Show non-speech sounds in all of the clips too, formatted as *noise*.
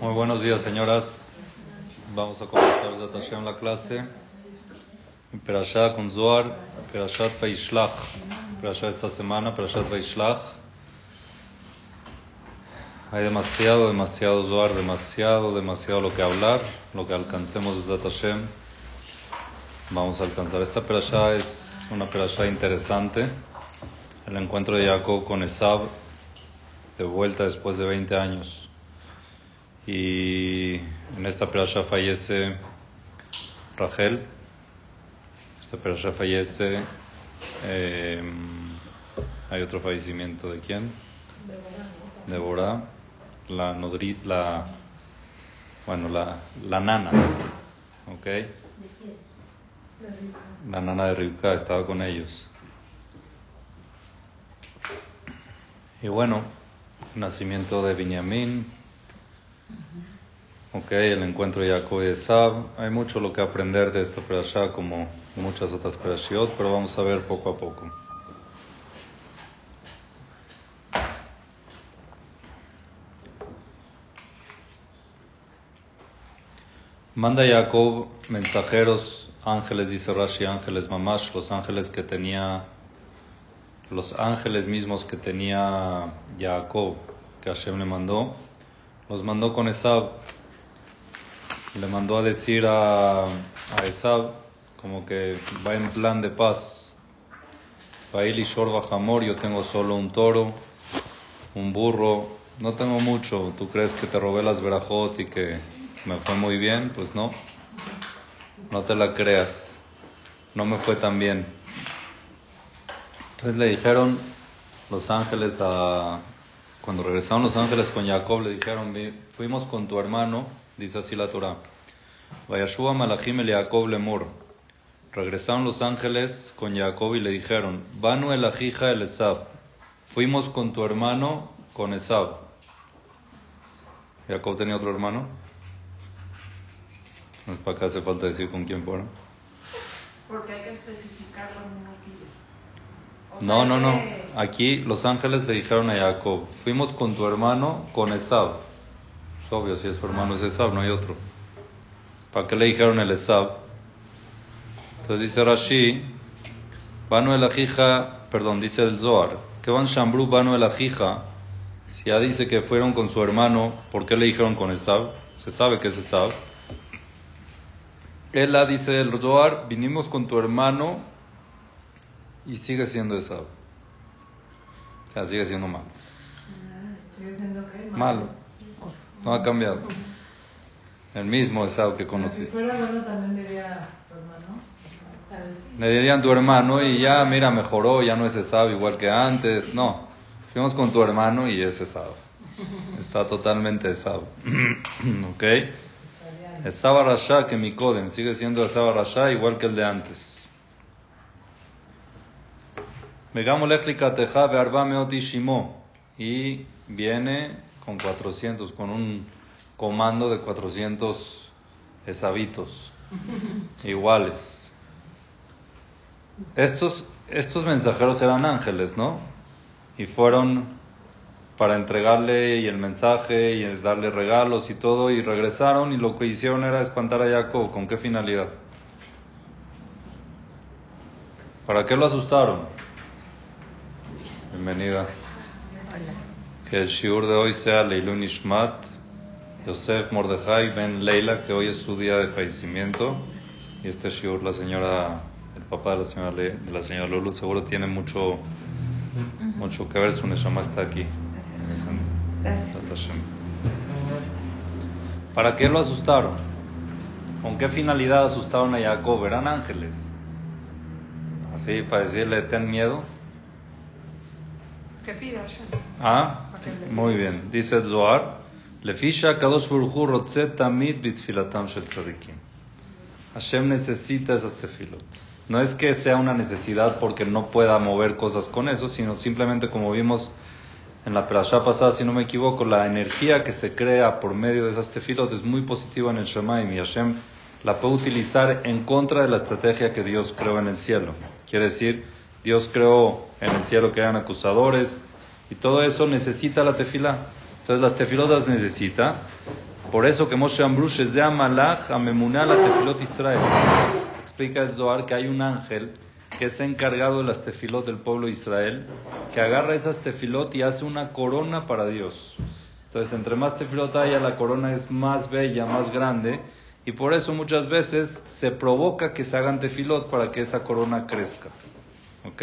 Muy buenos días, señoras. Vamos a comenzar en la clase. Perashat con Zohar, Perashat Vaishlach. Perashat esta semana, Perashat Vaishlach. Hay demasiado, demasiado Zohar, demasiado, demasiado lo que hablar, lo que alcancemos de Hashem. Vamos a alcanzar. Esta Perashat es una Perashat interesante. El encuentro de Jacob con Esab, de vuelta después de 20 años. Y en esta perasha fallece Rachel. Esta perasha fallece. Eh, hay otro fallecimiento de quién? De Borá. La nodrit, la. Bueno, la, la nana. ¿Ok? La nana de Rivka estaba con ellos. Y bueno, nacimiento de Binyamin, ok, el encuentro de Jacob y Esab. Hay mucho lo que aprender de esta perashá como muchas otras perashiot, pero vamos a ver poco a poco. Manda Jacob mensajeros, ángeles, dice Rashi, ángeles mamash, los ángeles que tenía los ángeles mismos que tenía Jacob, que Hashem le mandó, los mandó con Esab. Le mandó a decir a, a Esab, como que va en plan de paz. y Shorba yo tengo solo un toro, un burro, no tengo mucho. ¿Tú crees que te robé las verajot y que me fue muy bien? Pues no, no te la creas. No me fue tan bien. Entonces le dijeron los ángeles a... Cuando regresaron los ángeles con Jacob, le dijeron, fuimos con tu hermano, dice así la Torah. Vayashua Malachim el Jacob lemur. Regresaron los ángeles con Jacob y le dijeron, Banu el Ajija el Esab. Fuimos con tu hermano, con Esab. Jacob tenía otro hermano. Para acá hace falta decir con quién fueron. Porque hay que especificarlo en no, no, no. Aquí los ángeles le dijeron a Jacob, fuimos con tu hermano, con Esab. Es obvio, si es su hermano es Esab, no hay otro. ¿Para qué le dijeron el Esab? Entonces dice Rashi, Banu el Ajija, perdón, dice el Zohar, que van Shambru Banu el Ajija, si ya dice que fueron con su hermano, ¿por qué le dijeron con Esab? Se sabe que es Esab. Él dice el Zohar, vinimos con tu hermano y sigue siendo Esab. O sea, sigue siendo malo. ¿Sigue siendo qué? Malo. No ha cambiado. El mismo Esab que conociste. Si fuera bueno también diría tu hermano. Le dirían tu hermano y ya, mira, mejoró, ya no es Esab igual que antes. No, fuimos con tu hermano y es Esab. *laughs* Está totalmente Esab. *clears throat* ¿Ok? Esab Rasha que mi Kodem sigue siendo Esab Rasha igual que el de antes. Y viene con 400, con un comando de 400 esabitos *laughs* iguales. Estos, estos mensajeros eran ángeles, ¿no? Y fueron para entregarle y el mensaje y darle regalos y todo, y regresaron y lo que hicieron era espantar a Jacob. ¿Con qué finalidad? ¿Para qué lo asustaron? Bienvenida. Que el shiur de hoy sea Leilun Ishmat, Yosef Mordejai Ben Leila, que hoy es su día de fallecimiento. Y este shiur, la señora, el papá de la señora, de la señora Lulu, seguro tiene mucho, mucho que ver. Su Neshama está aquí. ¿Para qué lo asustaron? ¿Con qué finalidad asustaron a Jacob? Eran ángeles. Así, para decirle, ten miedo. Que pida Ah, muy bien. Dice el Zohar, Lefisha Kadosh Baruchu Rotze Tamid Bitfilatam Shel Tzadikim. Hashem necesita esas tefilot. No es que sea una necesidad porque no pueda mover cosas con eso, sino simplemente como vimos en la perashá pasada, si no me equivoco, la energía que se crea por medio de esas tefilot es muy positiva en el Shemaim y Hashem la puede utilizar en contra de la estrategia que Dios creó en el cielo. Quiere decir, Dios creó en el cielo que hayan acusadores y todo eso necesita la tefila. Entonces las tefilotas necesita Por eso que Moshe Ambrush es de Amalach a la Tefilot Israel. Explica el Zohar que hay un ángel que es encargado de las tefilot del pueblo de Israel, que agarra esas tefilot y hace una corona para Dios. Entonces, entre más tefilot haya, la corona es más bella, más grande, y por eso muchas veces se provoca que se hagan tefilot para que esa corona crezca. ¿Ok?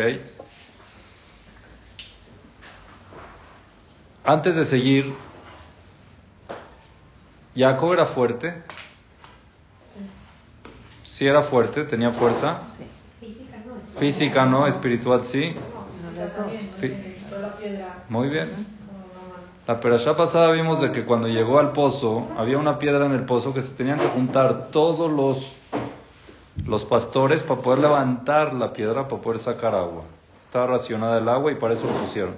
Antes de seguir, Jacob era fuerte. Sí. era fuerte, tenía fuerza. Sí. Física no. Física no, espiritual sí. Muy bien. La perashá pasada vimos de que cuando llegó al pozo, había una piedra en el pozo que se tenían que juntar todos los, los pastores para poder levantar la piedra, para poder sacar agua. Estaba racionada el agua y para eso lo pusieron.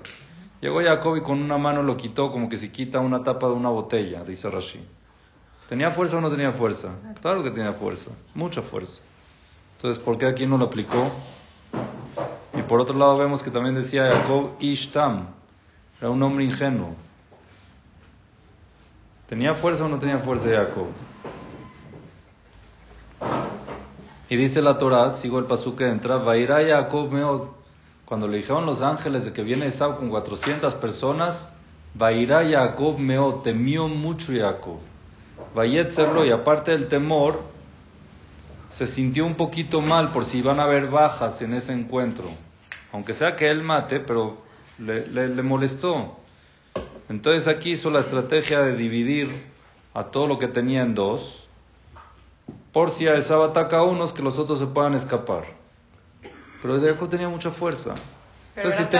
Llegó Jacob y con una mano lo quitó como que se quita una tapa de una botella, dice Rashi. ¿Tenía fuerza o no tenía fuerza? Claro que tenía fuerza, mucha fuerza. Entonces, ¿por qué aquí no lo aplicó? Y por otro lado vemos que también decía Jacob Ishtam, era un hombre ingenuo. ¿Tenía fuerza o no tenía fuerza Jacob? Y dice la Torah, sigo el pasú que entra, Vairá Jacob Meod. Cuando le dijeron los ángeles de que viene Esau con 400 personas, Vairá Jacob Meod, temió mucho Jacob. Vayetzerlo, y aparte del temor, se sintió un poquito mal por si iban a haber bajas en ese encuentro. Aunque sea que él mate, pero le, le, molestó. Entonces aquí hizo la estrategia de dividir a todo lo que tenía en dos, por si a esa ataca a unos que los otros se puedan escapar. Pero Jacob tenía mucha fuerza. Pero Entonces,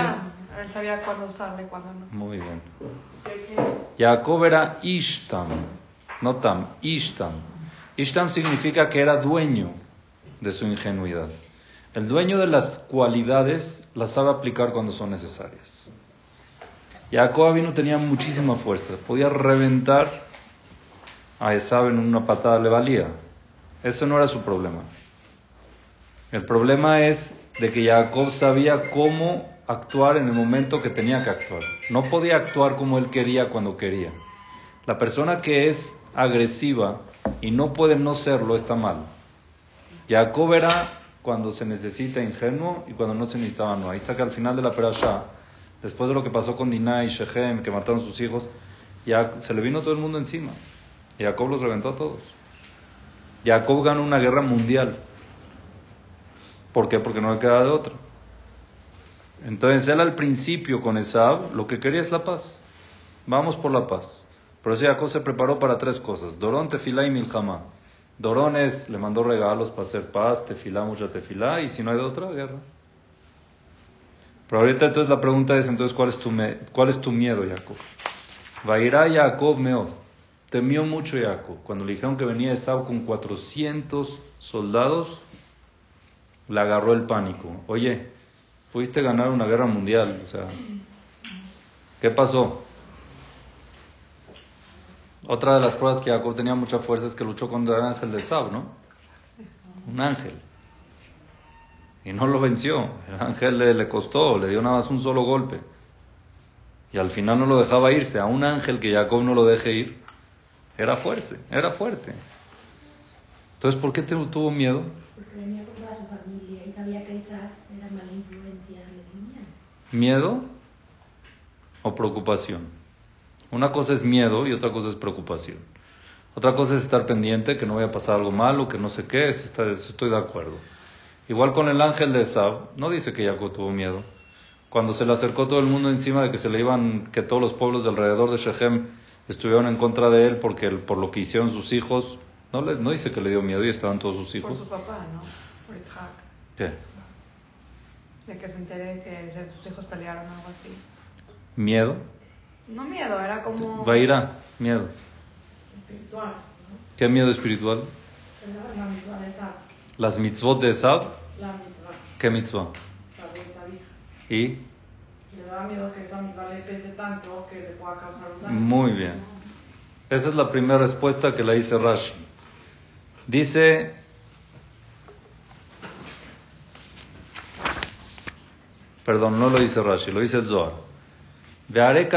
él sabía cuándo usarle y cuándo no. Muy bien. Jacob era Ishtam no tam, ishtam. Ishtam significa que era dueño de su ingenuidad. El dueño de las cualidades las sabe aplicar cuando son necesarias. Jacob vino tenía muchísima fuerza, podía reventar a Esab en una patada, le valía. Eso no era su problema. El problema es de que Jacob sabía cómo actuar en el momento que tenía que actuar. No podía actuar como él quería cuando quería. La persona que es agresiva y no puede no serlo, está mal. Jacob era cuando se necesita ingenuo y cuando no se necesitaba no. Ahí está que al final de la perashá, después de lo que pasó con Dinah y Shechem, que mataron sus hijos, ya se le vino todo el mundo encima. Jacob los reventó a todos. Jacob ganó una guerra mundial. ¿Por qué? Porque no le queda de otra. Entonces él al principio con Esab lo que quería es la paz. Vamos por la paz. Pero eso Jacob se preparó para tres cosas. Dorón, tefilá y milhamá. Dorón es, le mandó regalos para hacer paz, tefilá, mucha tefilá, y si no hay de otra, guerra. Pero ahorita entonces la pregunta es, entonces, ¿cuál es tu, cuál es tu miedo, Jacob? Vairá Jacob meod. Temió mucho Jacob. Cuando le dijeron que venía Esau con 400 soldados, le agarró el pánico. Oye, fuiste a ganar una guerra mundial, o sea, ¿qué pasó? Otra de las pruebas que Jacob tenía mucha fuerza es que luchó contra el ángel de Sab, ¿no? Un ángel. Y no lo venció. El ángel le, costó, le dio nada más un solo golpe. Y al final no lo dejaba irse. A un ángel que Jacob no lo deje ir, era fuerte, era fuerte. Entonces, ¿por qué tuvo miedo? Porque venía con toda su familia y sabía que Isaac era mala influencia. ¿Miedo o preocupación? Una cosa es miedo y otra cosa es preocupación. Otra cosa es estar pendiente, que no vaya a pasar algo malo, que no sé qué, es estoy de acuerdo. Igual con el ángel de Esab, no dice que Jacob tuvo miedo. Cuando se le acercó todo el mundo encima de que se le iban, que todos los pueblos de alrededor de Shechem estuvieron en contra de él porque por lo que hicieron sus hijos, no, les, no dice que le dio miedo y estaban todos sus hijos. Por su papá, ¿no? Por Isaac. ¿Qué? De que se entere que sus hijos pelearon o algo así. ¿Miedo? No miedo, era como... Vaira, miedo. Espiritual. ¿no? ¿Qué miedo espiritual? La mitzvah de Esab. ¿Las mitzvot de Esab? La mitzvah. ¿Qué mitzvah? La ¿Y? Le daba miedo que esa mitzvah le pese tanto que le pueda causar un daño. Muy bien. Esa es la primera respuesta que la dice Rashi. Dice... Perdón, no lo dice Rashi, lo dice el Zohar. Veare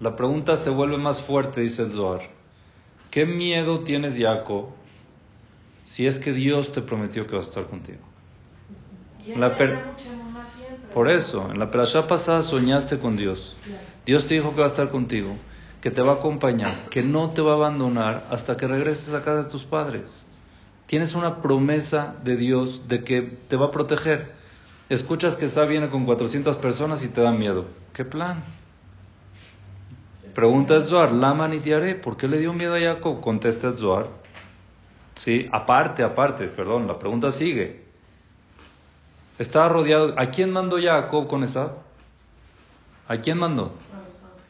la pregunta se vuelve más fuerte, dice el Zohar. ¿Qué miedo tienes, Jacob, si es que Dios te prometió que va a estar contigo? Y La per-. Por eso, en la perashá pasada soñaste con Dios. Dios te dijo que va a estar contigo, que te va a acompañar, que no te va a abandonar hasta que regreses a casa de tus padres. Tienes una promesa de Dios de que te va a proteger. Escuchas que Sa viene con 400 personas y te da miedo. ¿Qué plan? Pregunta el Zohar, Lama ni. ¿Por qué le dio miedo a Jacob? Contesta el. Sí, aparte, aparte, perdón, la pregunta sigue. Estaba rodeado. ¿A quién mandó Jacob con Esab? ¿A quién mandó?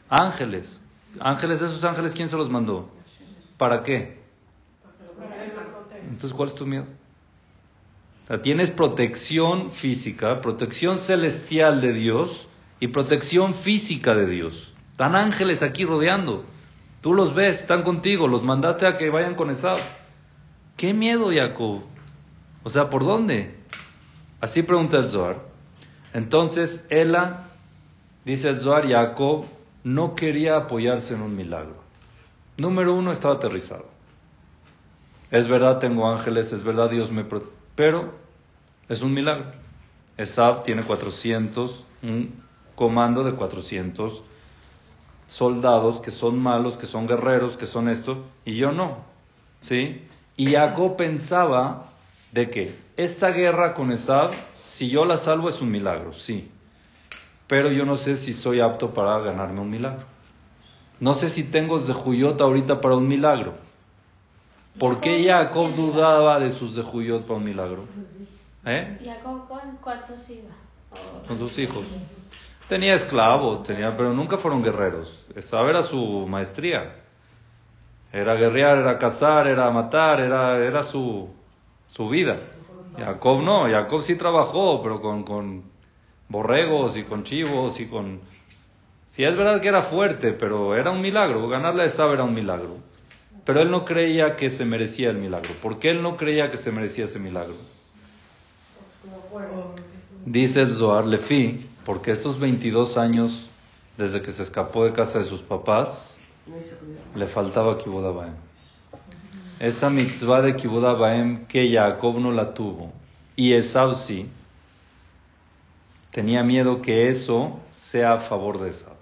Ángeles. Ángeles, esos ángeles, ¿quién se los mandó? ¿Para qué? Entonces, ¿cuál es tu miedo? Tienes protección física, protección celestial de Dios y protección física de Dios. Están ángeles aquí rodeando. Tú los ves, están contigo, los mandaste a que vayan con Esab. ¿Qué miedo, Jacob? O sea, ¿por dónde? Así pregunta el Zohar. Entonces, Ela, dice el Zohar, Jacob no quería apoyarse en un milagro. Número uno, estaba aterrizado. Es verdad, tengo ángeles, es verdad, Dios me... pro- Pero es un milagro. Esab tiene 400, un comando de 400 soldados que son malos, que son guerreros, que son esto, y yo no. ¿Sí? Y Jacob pensaba de que esta guerra con Esab, si yo la salvo es un milagro, sí. Pero yo no sé si soy apto para ganarme un milagro. No sé si tengo Zehuyot ahorita para un milagro. ¿Por qué Jacob dudaba de sus Zehuyot para un milagro? ¿Eh? Jacob, ¿con cuántos iba? Con sus hijos. Tenía esclavos, tenía, pero nunca fueron guerreros. Esa era su maestría. Era guerrear, era cazar, era matar, era, era su, su vida. Jacob no, Jacob sí trabajó, pero con, con borregos y con chivos y con... Sí, es verdad que era fuerte, pero era un milagro. Ganarle a Esab era un milagro. Pero él no creía que se merecía el milagro. ¿Por qué él no creía que se merecía ese milagro? Dice el Zohar Lefi, porque esos 22 años desde que se escapó de casa de sus papás, le faltaba Kibud Abaem. Esa mitzvah de Kibud Abaem que Jacob no la tuvo y Esau sí, tenía miedo que eso sea a favor de Esau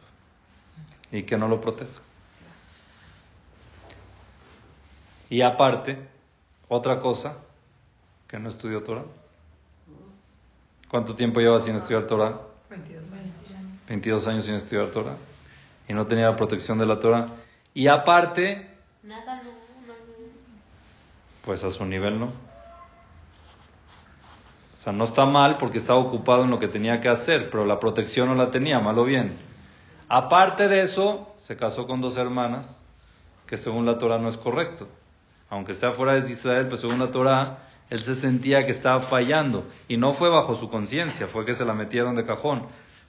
y que no lo proteja. Y aparte, otra cosa, que no estudió Torah. ¿Cuánto tiempo lleva sin estudiar Torah? 22 22 años sin estudiar Torah. Y no tenía la protección de la Torah. Y aparte, Nada, no. Pues a su nivel no. O sea, no está mal porque estaba ocupado en lo que tenía que hacer, pero la protección no la tenía, mal o bien. Aparte de eso, se casó con dos hermanas, que según la Torah no es correcto. Aunque sea fuera de Israel, pues según la Torah, él se sentía que estaba fallando. Y no fue bajo su conciencia, fue que se la metieron de cajón.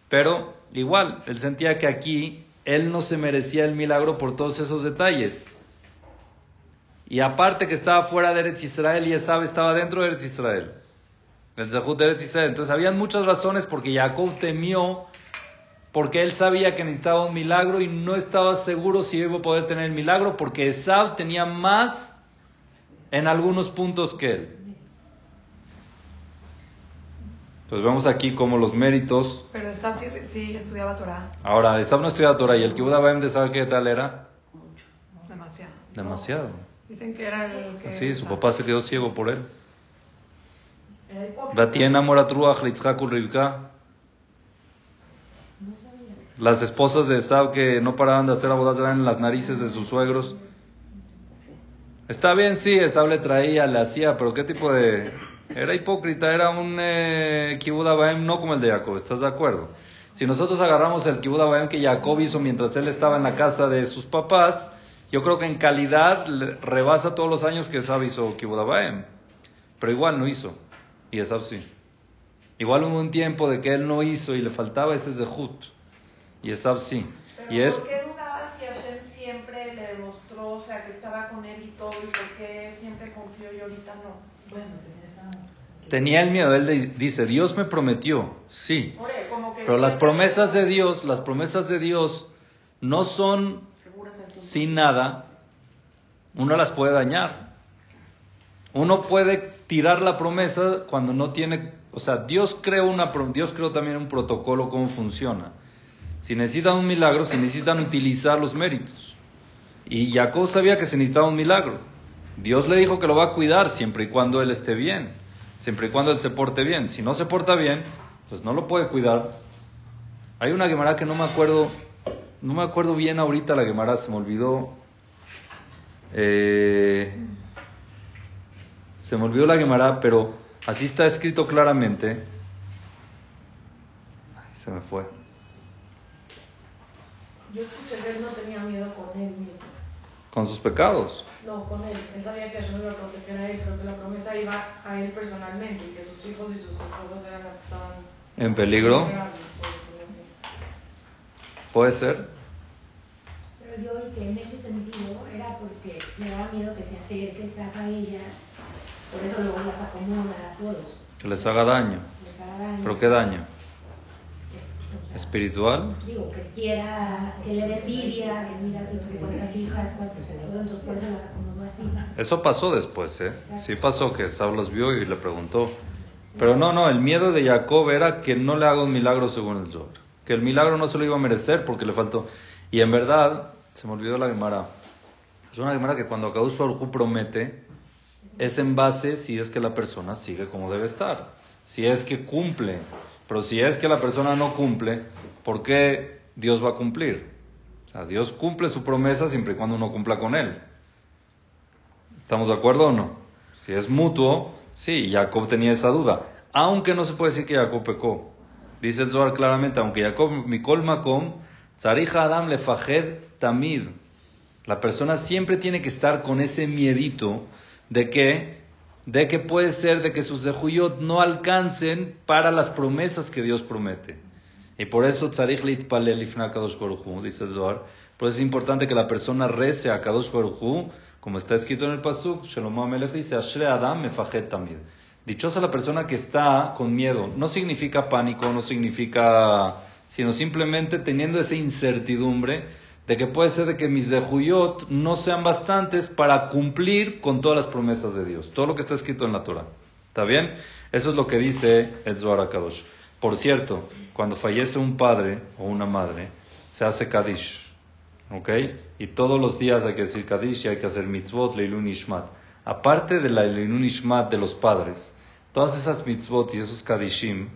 Pero igual, él sentía que aquí él no se merecía el milagro por todos esos detalles. Y aparte que estaba fuera de Eretz Israel y Esab estaba dentro de Eretz Israel. El Zehut de Eretz Israel. Entonces habían muchas razones porque Jacob temió, porque él sabía que necesitaba un milagro y no estaba seguro si iba a poder tener el milagro, porque Esab tenía más en algunos puntos que él. Pues vemos aquí como los méritos. Pero Esab sí, sí estudiaba Torah Ahora, Esab no estudiaba Torah y el Kibud Abaim de sabe qué tal era. demasiado. Demasiado. Dicen que era el que... Sí, su papá se quedó ciego por él. Las esposas de Esab que no paraban de hacer abodas en las narices de sus suegros. Está bien, sí, Esab le traía, le hacía, pero ¿qué tipo de...? Era hipócrita, era un eh, Kibud Abaim no como el de Jacob, ¿estás de acuerdo? Si nosotros agarramos el Kibud Abaim que Jacob hizo mientras él estaba en la casa de sus papás, yo creo que en calidad rebasa todos los años que Esab hizo Kibud Abaim. Pero igual no hizo, y Esab sí. Igual hubo un tiempo de que él no hizo y le faltaba ese Zehut, y Esab sí. Pero Y es ¿por qué dudaba si Hashem siempre le demostró, o sea, que estaba con él y todo, y por qué siempre confió y ahorita no? Bueno, tenía esas... Tenía el miedo, él di- dice, Dios me prometió, sí, pero las promesas de Dios, las promesas de Dios no son sin nada, uno las puede dañar. Uno puede tirar la promesa cuando no tiene, o sea, Dios creó una, Dios creó también un protocolo cómo funciona. Si necesitan un milagro, se necesitan utilizar los méritos. Y Jacob sabía que se necesitaba un milagro. Dios le dijo que lo va a cuidar siempre y cuando él esté bien, siempre y cuando él se porte bien. Si no se porta bien, pues no lo puede cuidar. Hay una Gemara que no me acuerdo, no me acuerdo bien ahorita la Gemara, se me olvidó. Eh, se me olvidó la Gemara, pero así está escrito claramente. Ay, se me fue. Yo escuché que él no tenía miedo con él mismo. Con sus pecados. No, con él. Él sabía que Hashem lo iba a proteger a él, pero que la promesa iba a él personalmente y que sus hijos y sus esposas eran las que estaban En peligro. Puede ser. Pero yo en ese sentido era porque le daba miedo que se acerque Isaac a ella, por eso luego las acomoda a todos, Que les haga daño. les haga daño. ¿Pero qué daño? O sea, ¿Espiritual? Digo, que quiera, que le dé envidia, que mira así cuántas hijas, cuántos, entonces por eso las acomodó así. Eso pasó después, ¿eh? Sí pasó que Saúl los vio y le preguntó. Pero no, no, el miedo de Jacob era que no le haga un milagro según el Zohar. Que el milagro no se lo iba a merecer porque le faltó. Y en verdad, se me olvidó la Gemara. Es una Gemara que cuando Akadosh Baruj promete, es en base si es que la persona sigue como debe estar. Si es que cumple. Pero si es que la persona no cumple, ¿por qué Dios va a cumplir? O sea, Dios cumple su promesa siempre y cuando uno cumpla con él. ¿Estamos de acuerdo o no? Si es mutuo, sí, Jacob tenía esa duda. Aunque no se puede decir que Jacob pecó. Dice el Zohar claramente, aunque Jacob, Mikol Makom, Tzarija Adam Lefajed La persona siempre tiene que estar con ese miedito de que, de que puede ser de que sus zehuyot no alcancen para las promesas que Dios promete. Y por eso Tzarich Litpalel Ifna Kadosh dice el Zohar. Por eso es importante que la persona rece a Kadosh Baruch Hu, como está escrito en el Pasuk, Shalom Amelech dice, Ashre Adam Mefajet Tamid. Dichosa la persona que está con miedo. No significa pánico, no significa, sino simplemente teniendo esa incertidumbre de que puede ser de que mis dejuyot no sean bastantes para cumplir con todas las promesas de Dios. Todo lo que está escrito en la Torah. ¿Está bien? Eso es lo que dice el Zohar HaKadosh. Por cierto, cuando fallece un padre o una madre, se hace Kadish. ¿Ok? Y todos los días hay que decir Kadish y hay que hacer mitzvot, leilun ishmat. Aparte de la leilun ishmat de los padres, todas esas mitzvot y esos Kadishim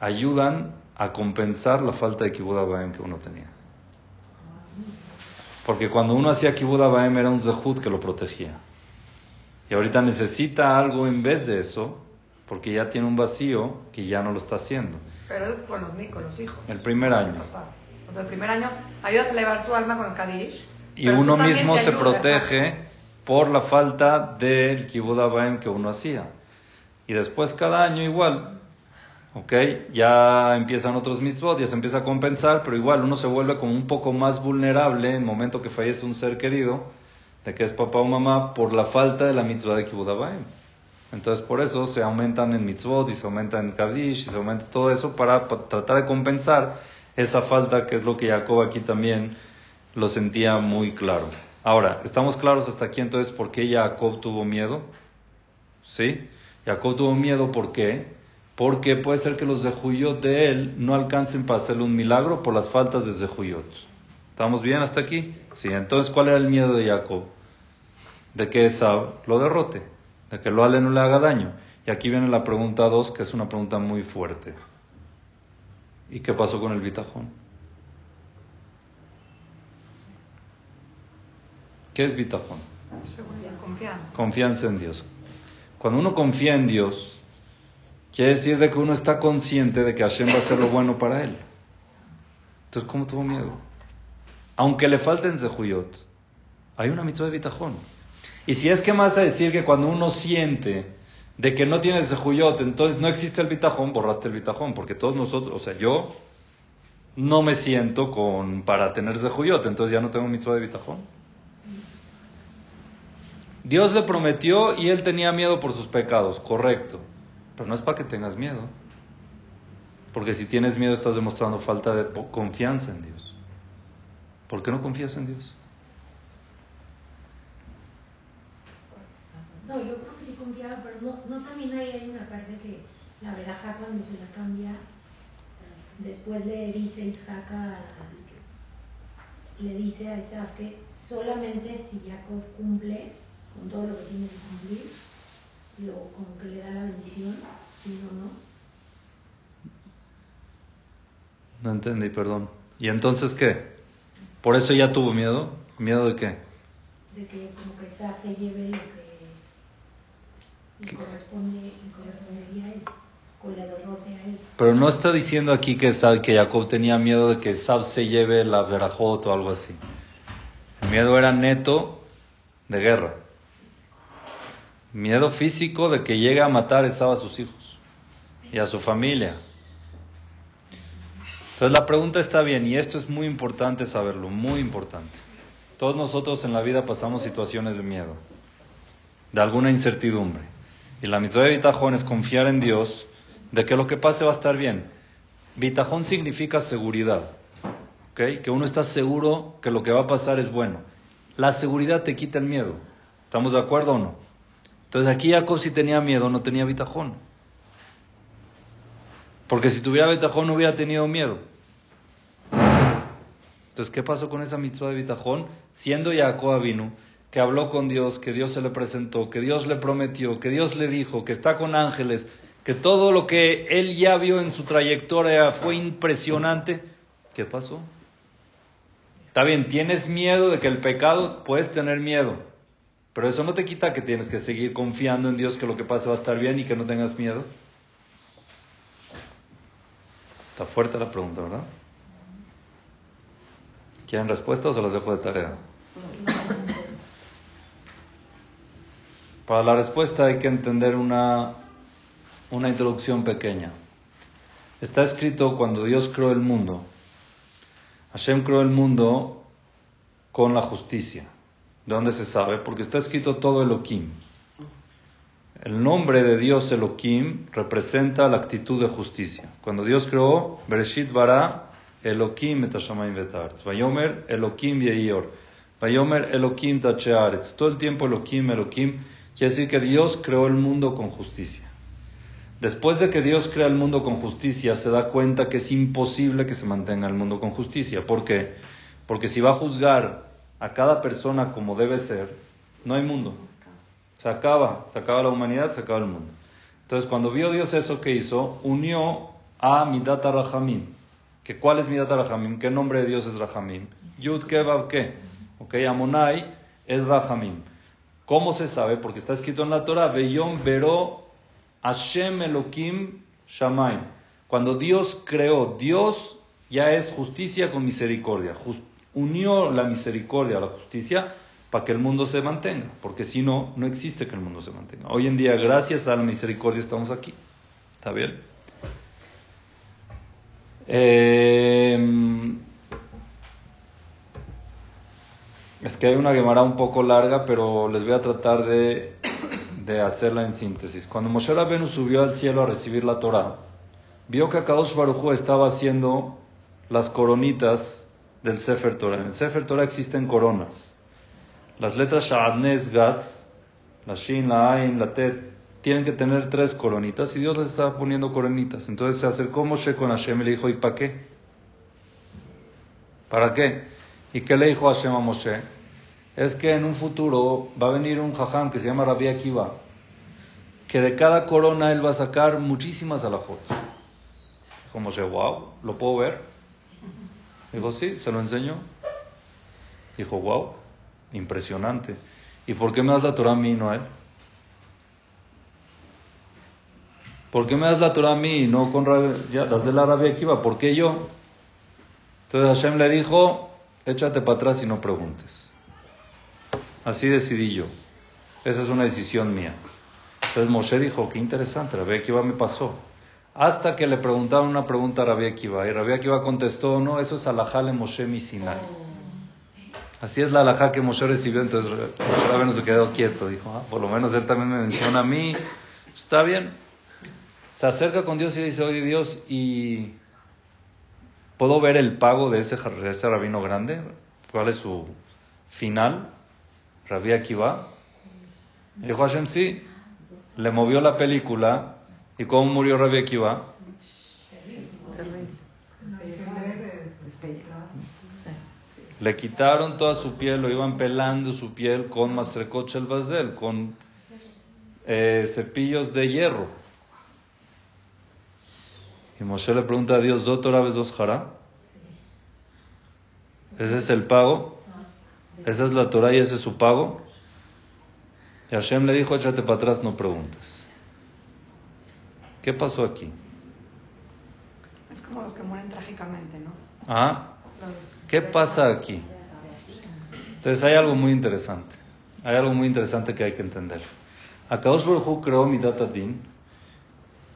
ayudan a compensar la falta de Abaim que uno tenía. Porque cuando uno hacía Kibbud Abaim era un zehut que lo protegía. Y ahorita necesita algo en vez de eso, porque ya tiene un vacío que ya no lo está haciendo. Pero es con los, con los hijos. El primer año. O sea, el primer año ayudas a elevar su alma con el Kadish. Y uno mismo se protege por la falta del Kibbud Abaim que uno hacía. Y después cada año igual. ¿Ok? Ya empiezan otros mitzvot, ya se empieza a compensar, pero igual uno se vuelve como un poco más vulnerable en el momento que fallece un ser querido, de que es papá o mamá, por la falta de la mitzvah de Kibbud Abaim. Entonces por eso se aumentan en mitzvot y se aumenta en Kadish y se aumenta todo eso para, pa- tratar de compensar esa falta que es lo que Jacob aquí también lo sentía muy claro. Ahora, ¿estamos claros hasta aquí entonces por qué Jacob tuvo miedo? ¿Sí? Jacob tuvo miedo ¿por qué? Porque puede ser que los Zehuyot de él no alcancen para hacerle un milagro por las faltas de Zehuyot. ¿Estamos bien hasta aquí? Sí, entonces ¿cuál era el miedo de Jacob? De que Esau lo derrote, de que lo Ale no le haga daño. Y aquí viene la pregunta 2, que es una pregunta muy fuerte. ¿Y qué pasó con el bitajón? ¿Qué es bitajón? Confianza. Confianza en Dios. Cuando uno confía en Dios, quiere decir de que uno está consciente de que Hashem va a hacer lo *coughs* bueno para él. Entonces, ¿cómo tuvo miedo? Aunque le falten zehuyot, hay una mitzvah de bitajón. Y si es que más a decir que cuando uno siente de que no tienes zehuyot, entonces no existe el bitajón, borraste el bitajón, porque todos nosotros, o sea, yo no me siento con para tener zehuyot, entonces ya no tengo mitzvah de bitajón. Dios le prometió y él tenía miedo por sus pecados, correcto. Pero no es para que tengas miedo. Porque si tienes miedo estás demostrando falta de confianza en Dios. ¿Por qué no confías en Dios? No, yo creo que sí confiaba, pero no, no también ahí hay una parte que la veraja cuando se la cambia, después le dice Isaac le dice a Isaac que solamente si Jacob cumple con todo lo que tiene que cumplir, lo, como que le da la bendición, si no, no. No entendí, perdón. ¿Y entonces qué? ¿Por eso ya tuvo miedo? ¿Miedo de qué? De que como que Isaac se lleve lo que le corresponde, correspondería a él, con la a él. Pero no está diciendo aquí que, Esab- que Jacob tenía miedo de que Sab se lleve la verajot o algo así. El miedo era neto de guerra. Miedo físico de que llegue a matar a sus hijos y a su familia. Entonces la pregunta está bien y esto es muy importante saberlo, muy importante. Todos nosotros en la vida pasamos situaciones de miedo, de alguna incertidumbre. Y la mitzvah de bitajón es confiar en Dios de que lo que pase va a estar bien. Bitajón significa seguridad, ¿ok? Que uno está seguro que lo que va a pasar es bueno. La seguridad te quita el miedo. ¿Estamos de acuerdo o no? Entonces aquí Jacob si tenía miedo, no tenía bitajón. Porque si tuviera bitajón no hubiera tenido miedo. Entonces, ¿qué pasó con esa mitzvah de bitajón? Siendo Jacob vino, que habló con Dios, que Dios se le presentó, que Dios le prometió, que Dios le dijo, que está con ángeles, que todo lo que él ya vio en su trayectoria fue impresionante. ¿Qué pasó? Está bien, tienes miedo de que el pecado, puedes tener miedo, pero eso no te quita que tienes que seguir confiando en Dios que lo que pase va a estar bien y que no tengas miedo. Está fuerte la pregunta, ¿verdad? ¿Quieren respuesta o se las dejo de tarea? Para la respuesta hay que entender una, una introducción pequeña. Está escrito cuando Dios creó el mundo. Hashem creó el mundo con la justicia. ¿De dónde se sabe? Porque está escrito todo Elohim. El nombre de Dios Elohim representa la actitud de justicia. Cuando Dios creó, Bereshit bara Elohim et ve'aretz. Vayomer Elohim yeyor. Vayomer Elohim tachearetz. Todo el tiempo Elohim, Elohim. Quiere decir que Dios creó el mundo con justicia. Después de que Dios crea el mundo con justicia, se da cuenta que es imposible que se mantenga el mundo con justicia. ¿Por qué? Porque si va a juzgar a cada persona como debe ser, no hay mundo. Se acaba, se acaba la humanidad, se acaba el mundo. Entonces, cuando vio Dios eso que hizo, unió a Midat Rahamim. ¿Que ¿Cuál es Midat Rahamim? ¿Qué nombre de Dios es Rahamim? Yud Kevav ¿qué? Ok, Amonai es Rahamim. ¿Cómo se sabe? Porque está escrito en la Torah, Beyom Vero Hashem Elohim Shamaim. Cuando Dios creó, Dios ya es justicia con misericordia. Just- unió la misericordia a la justicia para que el mundo se mantenga, porque si no, no existe que el mundo se mantenga. Hoy en día, gracias a la misericordia, estamos aquí. ¿Está bien? Eh, es que hay una Gemara un poco larga, pero les voy a tratar de, de hacerla en síntesis. Cuando Moshe Rabbeinu subió al cielo a recibir la Torah, vio que Kadosh Baruj estaba haciendo las coronitas del Sefer Torah. En el Sefer Torah existen coronas. Las letras Sha'adnes Gatz, la Shin, la Ain, la Tet, tienen que tener tres coronitas y Dios les estaba poniendo coronitas. Entonces se acercó Moshe con Hashem y le dijo, ¿y para qué? ¿Para qué? ¿Y qué le dijo Hashem a Moshe? Es que en un futuro va a venir un jajam que se llama Rabbi Akiva, que de cada corona él va a sacar muchísimas alajot. Dijo Moshe, wow, ¿lo puedo ver? Dijo, sí, se lo enseño. Dijo, wow, impresionante. ¿Y por qué me das la Torah a mí y no a él? ¿Por qué me das la Torah a mí y no con Rabbi, ya, das de la Rabbi Akiva? ¿Por qué yo? Entonces Hashem le dijo, échate para atrás y no preguntes. Así decidí yo. Esa es una decisión mía. Entonces Moshe dijo, qué interesante, Rabbi Akiva me pasó. Hasta que le preguntaron una pregunta a Rabbi Akiva. Y Rabbi Akiva contestó, no, eso es alajá le Moshe mi Sinai. Así es la alajá que Moshe recibió. Entonces Moshe Rabbeinu se quedó quieto. Dijo, ah, por lo menos él también me menciona a mí. Está bien. Se acerca con Dios y dice, oye Dios, ¿y puedo ver el pago de ese, de ese rabino grande? ¿Cuál es su final? Rabbi Akiva. Y dijo Hashem, sí. Le movió la película. ¿Y cómo murió Rabbi Akiva? Le quitaron toda su piel, lo iban pelando su piel con masrecoche el basel, con eh, cepillos de hierro. Y Moshe le pregunta a Dios, ¿Dotor Aves dos jara? ¿Ese es el pago? ¿Esa es la Torah y ese es su pago? Y Hashem le dijo, échate para atrás, no preguntes. ¿Qué pasó aquí? Es como los que mueren trágicamente, ¿no? ¿Ah? ¿Qué pasa aquí? Entonces hay algo muy interesante. Hay algo muy interesante que hay que entender. Akadosh Baruj creó Midat Adin,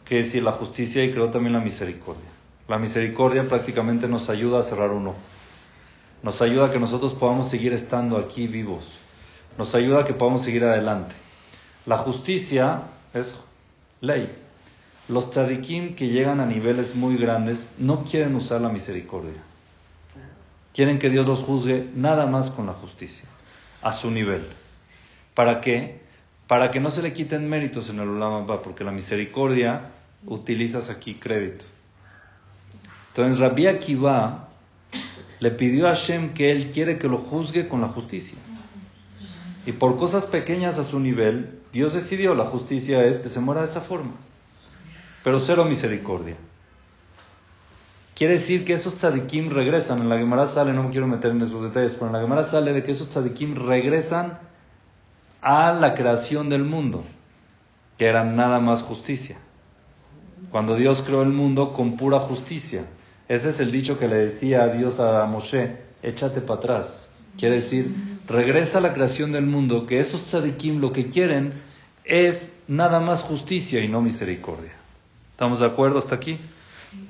que es la justicia y creó también la misericordia. La misericordia prácticamente nos ayuda a cerrar un ojo. Nos ayuda a que nosotros podamos seguir estando aquí vivos. Nos ayuda a que podamos seguir adelante. La justicia es ley. Los tzadikim que llegan a niveles muy grandes no quieren usar la misericordia. Quieren que Dios los juzgue nada más con la justicia, a su nivel. ¿Para qué? Para que no se le quiten méritos en el Olam porque la misericordia utilizas aquí crédito. Entonces Rabbi Akiva le pidió a Hashem que él quiere que lo juzgue con la justicia. Y por cosas pequeñas a su nivel, Dios decidió, la justicia es que se muera de esa forma. Pero cero misericordia. Quiere decir que esos tzadikim regresan. En la Gemara sale, no me quiero meter en esos detalles, pero en la Gemara sale de que esos tzadikim regresan a la creación del mundo, que era nada más justicia. Cuando Dios creó el mundo con pura justicia. Ese es el dicho que le decía a Dios a Moshe, échate para atrás. Quiere decir, regresa a la creación del mundo, que esos tzadikim lo que quieren es nada más justicia y no misericordia. ¿Estamos de acuerdo hasta aquí?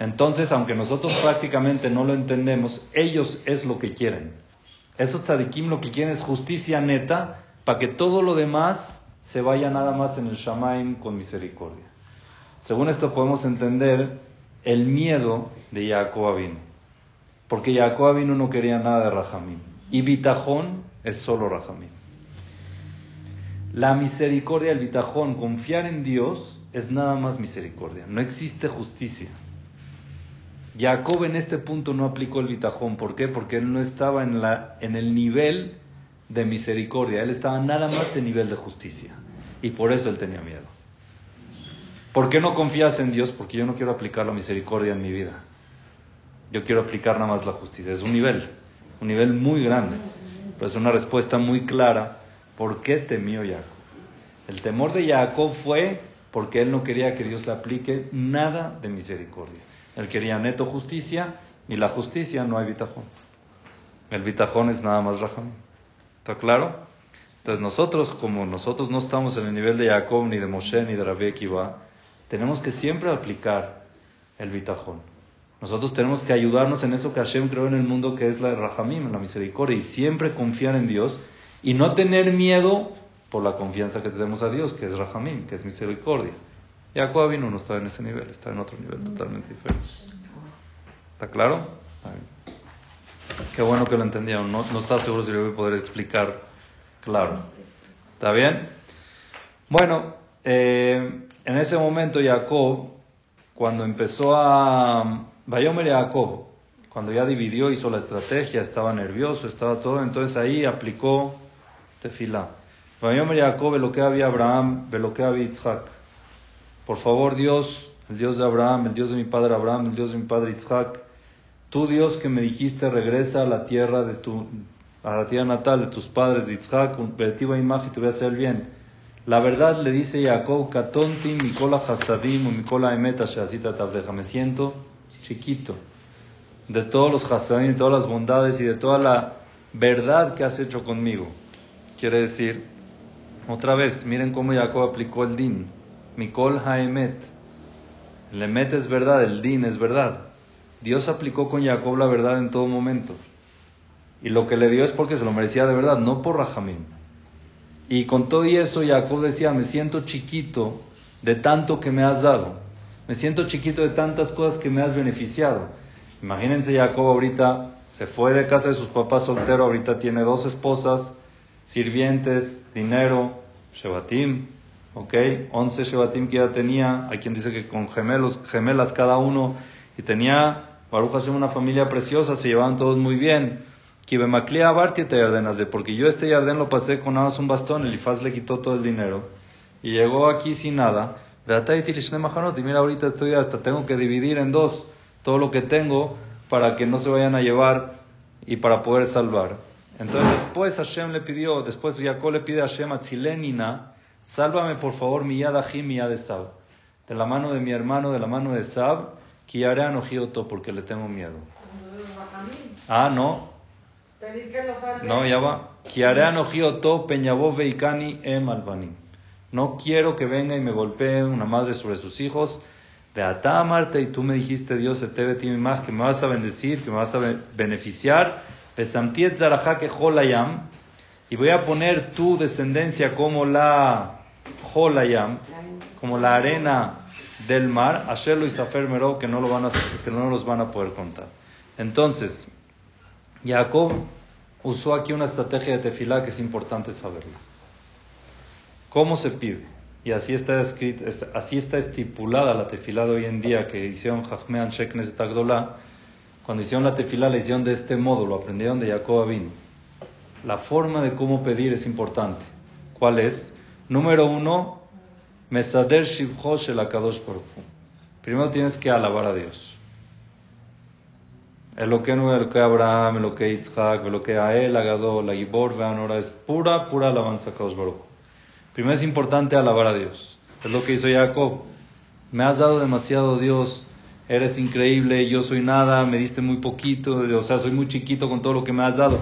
Entonces, aunque nosotros prácticamente no lo entendemos, ellos es lo que quieren. Esos tzadikim lo que quieren es justicia neta para que todo lo demás se vaya nada más en el Shamaim con misericordia. Según esto podemos entender el miedo de Jacob Avinu. Porque Jacob Avinu no quería nada de Rahamim. Y Bitajón es solo Rahamim. La misericordia, el Bitajón, confiar en Dios es nada más misericordia. No existe justicia. Jacob en este punto no aplicó el Bitajón. ¿Por qué? Porque él no estaba en, la, en el nivel de misericordia. Él estaba nada más en nivel de justicia. Y por eso él tenía miedo. ¿Por qué no confías en Dios? Porque yo no quiero aplicar la misericordia en mi vida. Yo quiero aplicar nada más la justicia. Es un nivel, un nivel muy grande. Pero es una respuesta muy clara. ¿Por qué temió Jacob? El temor de Jacob fue porque él no quería que Dios le aplique nada de misericordia. Él quería neto justicia y la justicia no hay bitajón. El bitajón es nada más rajam. ¿Está claro? Entonces nosotros, como nosotros no estamos en el nivel de Jacob, ni de Moshe, ni de Rabbi Akiva, tenemos que siempre aplicar el bitajón. Nosotros tenemos que ayudarnos en eso que Hashem creó en el mundo, que es la rahamim, la misericordia, y siempre confiar en Dios y no tener miedo por la confianza que tenemos a Dios, que es rahamim, que es misericordia. Jacob vino no está en ese nivel, está en otro nivel totalmente diferente. ¿Está claro? Qué bueno que lo entendieron. No, no está seguro si lo voy a poder explicar claro. ¿Está bien? Bueno, eh, en ese momento Jacob, cuando empezó a... Vayomer Jacob, cuando ya dividió, hizo la estrategia, estaba nervioso, estaba todo, entonces ahí aplicó tefilá. Vayomer Jacob, lo que había Abraham, lo que había Isaac. Por favor, Dios, el Dios de Abraham, el Dios de mi padre Abraham, el Dios de mi padre Isaac, tú Dios que me dijiste regresa a la tierra de tu, a la tierra natal de tus padres de Isaac, convertiva imagen te voy a hacer bien. La verdad le dice Jacob, Katonti, Mikola Hasadim, Mikola Emeta Shazita Tabdeja, me siento chiquito de todos los Hasadim, de todas las bondades y de toda la verdad que has hecho conmigo. Quiere decir, otra vez, miren cómo Jacob aplicó el din. Mikol Haemet. El Emet es verdad, el din es verdad. Dios aplicó con Jacob la verdad en todo momento. Y lo que le dio es porque se lo merecía de verdad, no por Rahamim. Y con todo y eso, Jacob decía: Me siento chiquito de tanto que me has dado. Me siento chiquito de tantas cosas que me has beneficiado. Imagínense, Jacob ahorita se fue de casa de sus papás soltero, ahorita tiene dos esposas, sirvientes, dinero, Shebatim, ¿ok? 11 Shebatim que ya tenía, hay quien dice que con gemelos, gemelas cada uno, y tenía, Baruch Hashem, una familia preciosa, se llevaban todos muy bien. De porque yo este Yarden lo pasé con nada más un bastón, el Ifaz le quitó todo el dinero, y llegó aquí sin nada. Y mira, ahorita estoy hasta tengo que dividir en dos todo lo que tengo para que no se vayan a llevar y para poder salvar. Entonces después Hashem le pidió, después Jacob le pide a Hashem a Tzilenina, sálvame por favor mi yad mi yad Sab, de la mano de mi hermano, de la mano de Sab, que haré anojioto porque le tengo miedo. Ah, no. No, ya va. Kiare anojioto peñabó veikani em albani. No quiero que venga y me golpee una madre sobre sus hijos. De Ata Marte, y tú me dijiste, Dios, te ve más, que me vas a bendecir, que me vas a beneficiar y voy a poner tu descendencia como la Jolayam, como la arena del mar, Asherlo y Safer que no, lo van a, que no los van a poder contar. Entonces, Jacob usó aquí una estrategia de tefilá que es importante saberla. ¿Cómo se pide? Y así está, escrito, así está estipulada la tefilá de hoy en día que hicieron Jachmean Sheknes Tagdolá cuando hicieron la tefilá, la hicieron de este modo, lo aprendieron de Jacob Abin. La forma de cómo pedir es importante. ¿Cuál es? Número uno, Mesader Shivhosh el Akadosh Primero tienes que alabar a Dios. El lo que no, el que Abraham, el lo que Yitzhak, el lo que Ael, Agadol, la Gibor, ahora es pura, pura alabanza a Kadosh Baruch. Primero es importante alabar a Dios. Es lo que hizo Jacob. Me has dado demasiado Dios eres increíble, yo soy nada, me diste muy poquito, o sea, soy muy chiquito con todo lo que me has dado.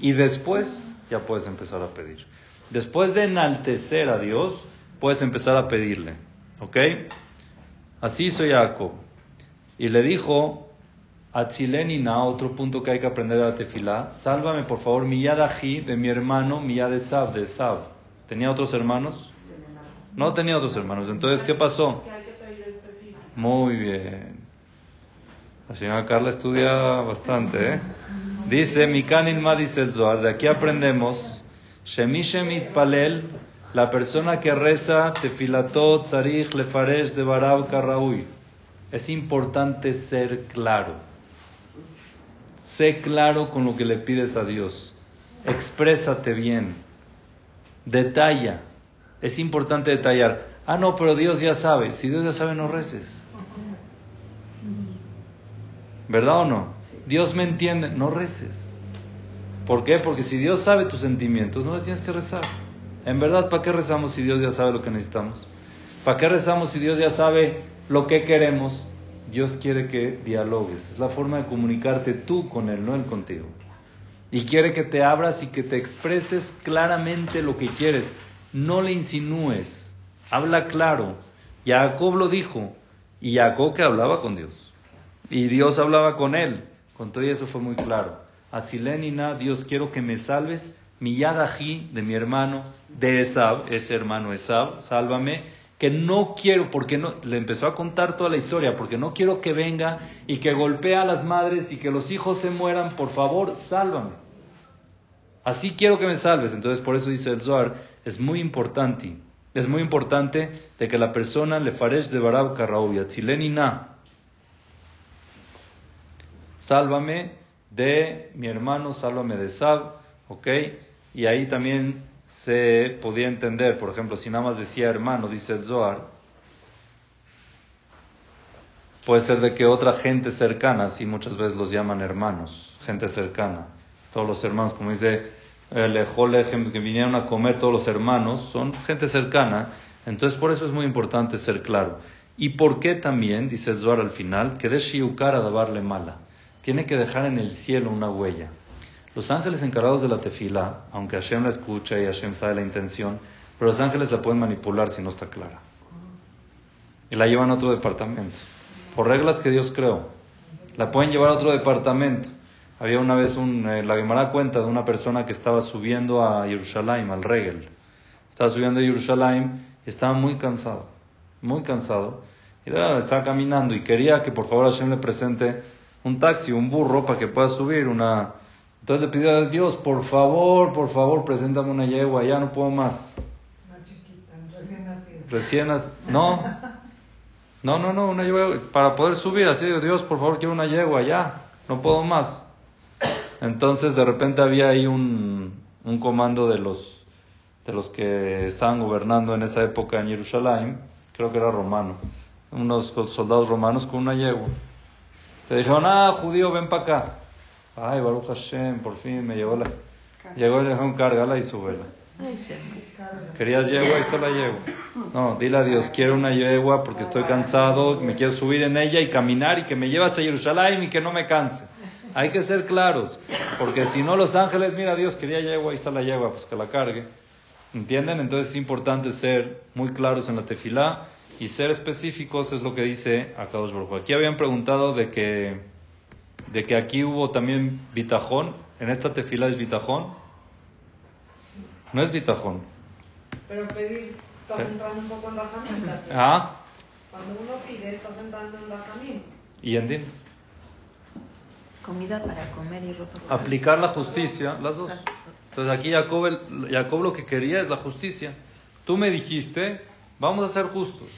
Y después ya puedes empezar a pedir. Después de enaltecer a Dios, puedes empezar a pedirle. ¿Ok? Así hizo Jacob. Y le dijo a Tzilenina, otro punto que hay que aprender a la tefilá, sálvame por favor mi yadají de mi hermano, mi de Sab, de Sab. ¿Tenía otros hermanos? No tenía otros hermanos. Entonces, ¿qué pasó? Muy bien. La señora Carla estudia bastante, ¿eh? Dice, Mikanin Ma dice el Zohar, de aquí aprendemos, Shemishemit Palel, la persona que reza Tefilatot, Tzarich, Lefaresh, de Barab, Karraui. Es importante ser claro. Sé claro con lo que le pides a Dios. Exprésate bien. Detalla. Es importante detallar. Ah, no, pero Dios ya sabe. Si Dios ya sabe, no reces. ¿Verdad o no? Dios me entiende, no reces. ¿Por qué? Porque si Dios sabe tus sentimientos, no le tienes que rezar. En verdad, ¿para qué rezamos si Dios ya sabe lo que necesitamos? ¿Para qué rezamos si Dios ya sabe lo que queremos? Dios quiere que dialogues. Es la forma de comunicarte tú con Él, no Él contigo. Y quiere que te abras y que te expreses claramente lo que quieres. No le insinúes. Habla claro. Jacob lo dijo. Y Jacob que hablaba con Dios. Y Dios hablaba con él. Con todo eso fue muy claro. Atzilenina, Dios quiero que me salves. Mi yadají de mi hermano, de Esab, ese hermano Esab, sálvame. Que no quiero, porque no, le empezó a contar toda la historia, porque no quiero que venga y que golpee a las madres y que los hijos se mueran. Por favor, sálvame. Así quiero que me salves. Entonces, por eso dice el Zohar, es muy importante, es muy importante de que la persona le faresh de Barab Karraobi, Atzilenina, sálvame de mi hermano, sálvame de Sab, ¿ok? Y ahí también se podía entender, por ejemplo, si nada más decía hermano, dice el puede ser de que otra gente cercana, así muchas veces los llaman hermanos, gente cercana, todos los hermanos, como dice el ejemplo que vinieron a comer todos los hermanos, son gente cercana, entonces por eso es muy importante ser claro. ¿Y por qué también, dice el Zohar al final, que de shiukar a dabarle mala? Tiene que dejar en el cielo una huella. Los ángeles encargados de la tefila, aunque Hashem la escucha y Hashem sabe la intención, pero los ángeles la pueden manipular si no está clara. Y la llevan a otro departamento. Por reglas que Dios creó. La pueden llevar a otro departamento. Había una vez un, eh, la Gemara cuenta de una persona que estaba subiendo a Jerusalén, al Regel. Estaba subiendo a Jerusalén y estaba muy cansado. Muy cansado. Y estaba caminando y quería que por favor Hashem le presente un taxi, un burro para que pueda subir, una, Entonces le pidió a Dios, por favor, por favor, preséntame una yegua, ya no puedo más. Una chiquita, recién nacida. Recién, no, no, no, no, una yegua, para poder subir, así, Dios, por favor, quiero una yegua, ya, no puedo más. Entonces de repente había ahí un, un comando de los, de los que estaban gobernando en esa época en Jerusalén, creo que era romano, unos soldados romanos con una yegua. Te dijeron, ah, judío, ven para acá. Ay, Baruch Hashem, por fin me llegó la... Llegó le dijeron, cárgala y súbela. ¿Querías yegua? Ahí está la yegua. No, dile a Dios, quiero una yegua porque estoy cansado, me quiero subir en ella y caminar y que me lleve hasta Jerusalén y que no me canse. Hay que ser claros, porque si no los ángeles, mira Dios, quería yegua, ahí está la yegua, pues que la cargue. ¿Entienden? Entonces es importante ser muy claros en la tefilá y ser específicos es lo que dice Akadosh Baruj. Aquí habían preguntado de que, de que aquí hubo también bitajón, en esta tefilá es bitajón. No es bitajón. Pero pedir, estás entrando un poco en Rajamín. *clears throat* Ah, Cuando uno pide, estás entrando en Rajamín. y en din. Comida para comer y ropa para Aplicar la justicia, las dos. Entonces aquí Jacob, el- Jacob lo que quería es la justicia. Tú me dijiste, vamos a ser justos.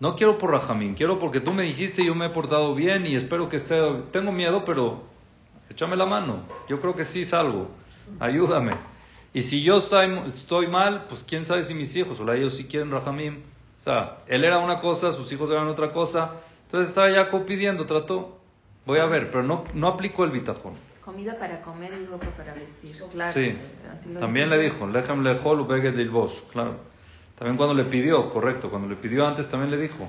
No quiero por Rajamín, quiero porque tú me dijiste y yo me he portado bien y espero que esté... Tengo miedo, pero échame la mano. Yo creo que sí salgo. Ayúdame. Y si yo estoy, estoy mal, pues quién sabe si mis hijos, o ellos sí quieren Rajamín. O sea, él era una cosa, sus hijos eran otra cosa. Entonces estaba Jacob pidiendo, trató. Voy a ver, pero no, no aplicó el bitajón. Comida para comer y ropa para vestir. Claro. Sí, así lo también dice. le dijo, Lechem lejol ubeget lilbosh, claro. También cuando le pidió, correcto, cuando le pidió antes también le dijo,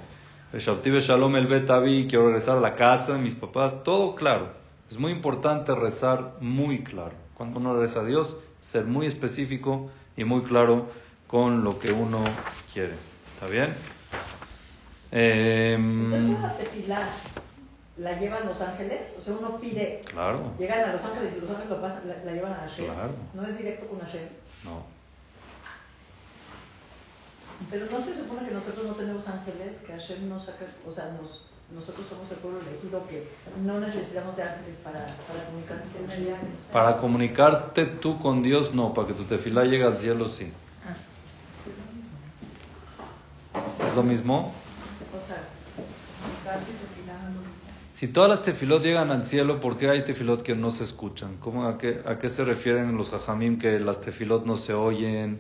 beshalom el bet avi, quiero regresar a la casa de mis papás, todo claro. Es muy importante rezar muy claro. Cuando uno reza a Dios, ser muy específico y muy claro con lo que uno quiere. ¿Está bien? Tefilá la llevan los ángeles, o sea, uno pide, claro, llegan a los ángeles y los ángeles lo pasan, la, la llevan a Hashem. Claro. No es directo con Hashem. no. Pero no se supone que nosotros no tenemos ángeles, que Hashem nos saca, o sea, nos, nosotros somos el pueblo elegido, que no necesitamos de ángeles para, para comunicarnos con Hashem. Para comunicarte tú con Dios, no. Para que tu tefilá llegue al cielo, sí. ¿Es lo mismo? O sea. Si todas las tefilot llegan al cielo, ¿por qué hay tefilot que no se escuchan? ¿Cómo, a, qué, ¿A qué se refieren los jajamim que las tefilot no se oyen?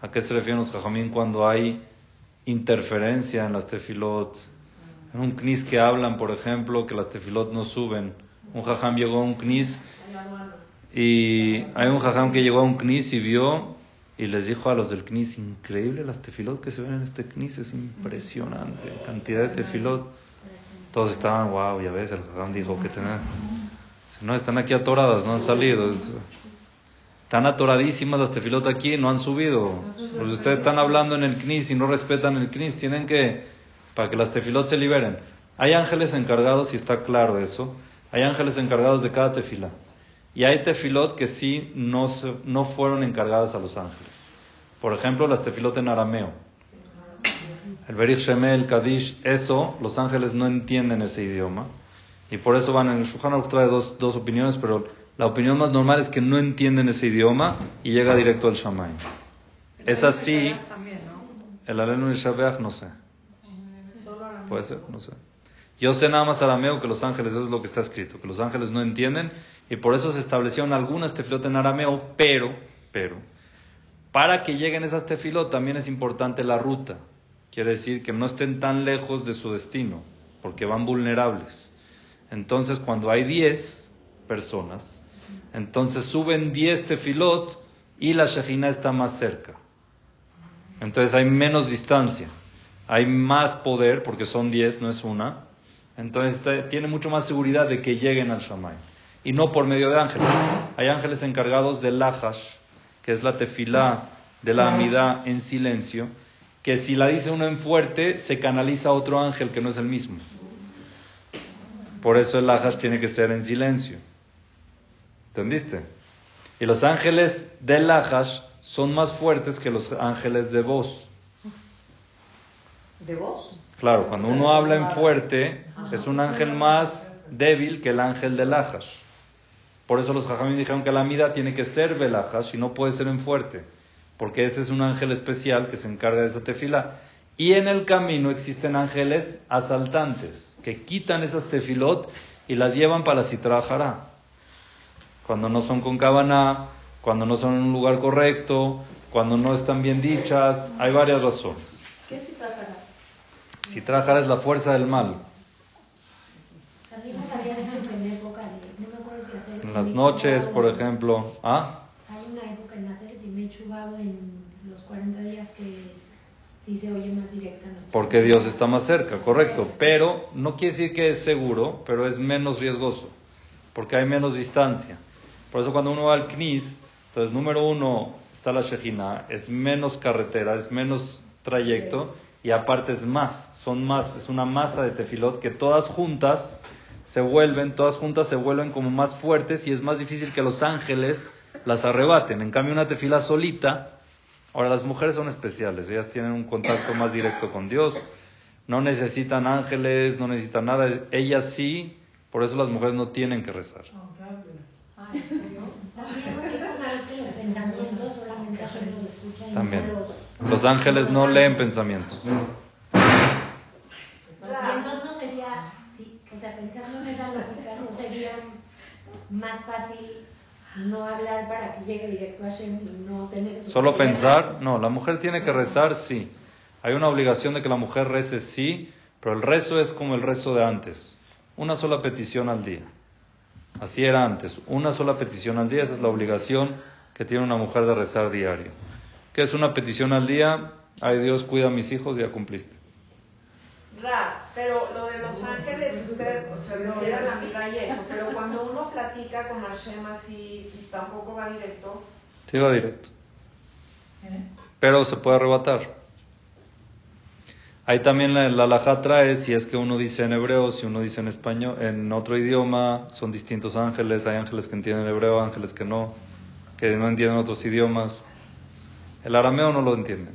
¿A qué se refieren los jajamim cuando hay interferencia en las tefilot? En un knis que hablan, por ejemplo, que las tefilot no suben. Un jajam llegó a un knis y hay un jajam que llegó a un knis y vio y les dijo a los del knis, increíble las tefilot que se ven en este knis, es impresionante, cantidad de tefilot. Todos estaban, wow, ya ves, el jajam dijo que. No, están aquí atoradas, no han salido. Están atoradísimas las tefilot aquí, no han subido. Pues ustedes están hablando en el knis y no respetan el knis, tienen que, para que las tefilot se liberen. Hay ángeles encargados, y está claro eso, hay ángeles encargados de cada tefila. Y hay tefilot que sí no, se- no fueron encargadas a los ángeles. Por ejemplo, las tefilot en arameo. El Berich Shemel, el Kadish, eso, los ángeles no entienden ese idioma. Y por eso van en el Shulchan trae dos, dos opiniones, pero la opinión más normal es que no entienden ese idioma y llega directo al Shammai. Es así, el Alenu y Shabeach, no sé. Puede ser, no sé. Yo sé nada más arameo que los ángeles, eso es lo que está escrito, que los ángeles no entienden y por eso se establecieron algunas tefilot en arameo, pero, pero, para que lleguen esas tefilot también es importante la ruta. Quiere decir que no estén tan lejos de su destino, porque van vulnerables. Entonces, cuando hay 10 personas, entonces suben 10 tefilot y la Shejina está más cerca. Entonces hay menos distancia, hay más poder, porque son 10, no es una. Entonces tiene mucho más seguridad de que lleguen al Shamay. Y no por medio de ángeles. Hay ángeles encargados del Lahash, que es la tefilá de la amidad en silencio, que si la dice uno en fuerte, se canaliza a otro ángel que no es el mismo. Por eso el Lahash tiene que ser en silencio. ¿Entendiste? Y los ángeles del Lahash son más fuertes que los ángeles de voz. ¿De voz? Claro, cuando uno habla en fuerte, es un ángel más débil que el ángel del Lahash. Por eso los jajamim dijeron que la mida tiene que ser velajas y no puede ser en fuerte, porque ese es un ángel especial que se encarga de esa tefila. Y en el camino existen ángeles asaltantes que quitan esas tefilot y las llevan para la citra jará. Cuando no son con cabana, cuando no son en un lugar correcto, cuando no están bien dichas, hay varias razones. ¿Qué es Citrajará? Citra jará es la fuerza del mal. En las noches, por ejemplo. ¿Ah? Hay una época en hacer y me he en los 40 días que sí se oye más directa. Porque Dios está más cerca, correcto. Pero no quiere decir que es seguro, pero es menos riesgoso. Porque hay menos distancia. Por eso cuando uno va al CNIS, entonces número uno está la Shejina, es menos carretera, es menos trayecto y aparte es más, son más, es una masa de tefilot que todas juntas se vuelven, todas juntas se vuelven como más fuertes y es más difícil que los ángeles las arrebaten. En cambio una tefila solita, ahora las mujeres son especiales, ellas tienen un contacto más directo con Dios, no necesitan ángeles, no necesitan nada, ellas sí, por eso las mujeres no tienen que rezar. También los ángeles no leen pensamientos. Entonces no sería, sí, o sea, pensando en esa lógica, no sería más fácil no hablar para que llegue directo a Hashem y no tener Solo pensar, no, la mujer tiene que rezar, sí. Hay una obligación de que la mujer rece, sí, pero el rezo es como el rezo de antes. Una sola petición al día. Así era antes. Una sola petición al día, esa es la obligación que tiene una mujer de rezar diario. ¿Qué es una petición al día? Ay Dios, cuida a mis hijos, ya cumpliste. Ra, pero lo de los ángeles, usted se refiere a la amiga y eso, pero cuando uno platica con Hashem así y tampoco va directo, Sí, va directo. ¿Eh? Pero se puede arrebatar. Ahí también la, la alajá trae, si es que uno dice en hebreo, si uno dice en español, en otro idioma, son distintos ángeles, hay ángeles que entienden hebreo, ángeles que no, que no entienden otros idiomas. El arameo no lo entienden.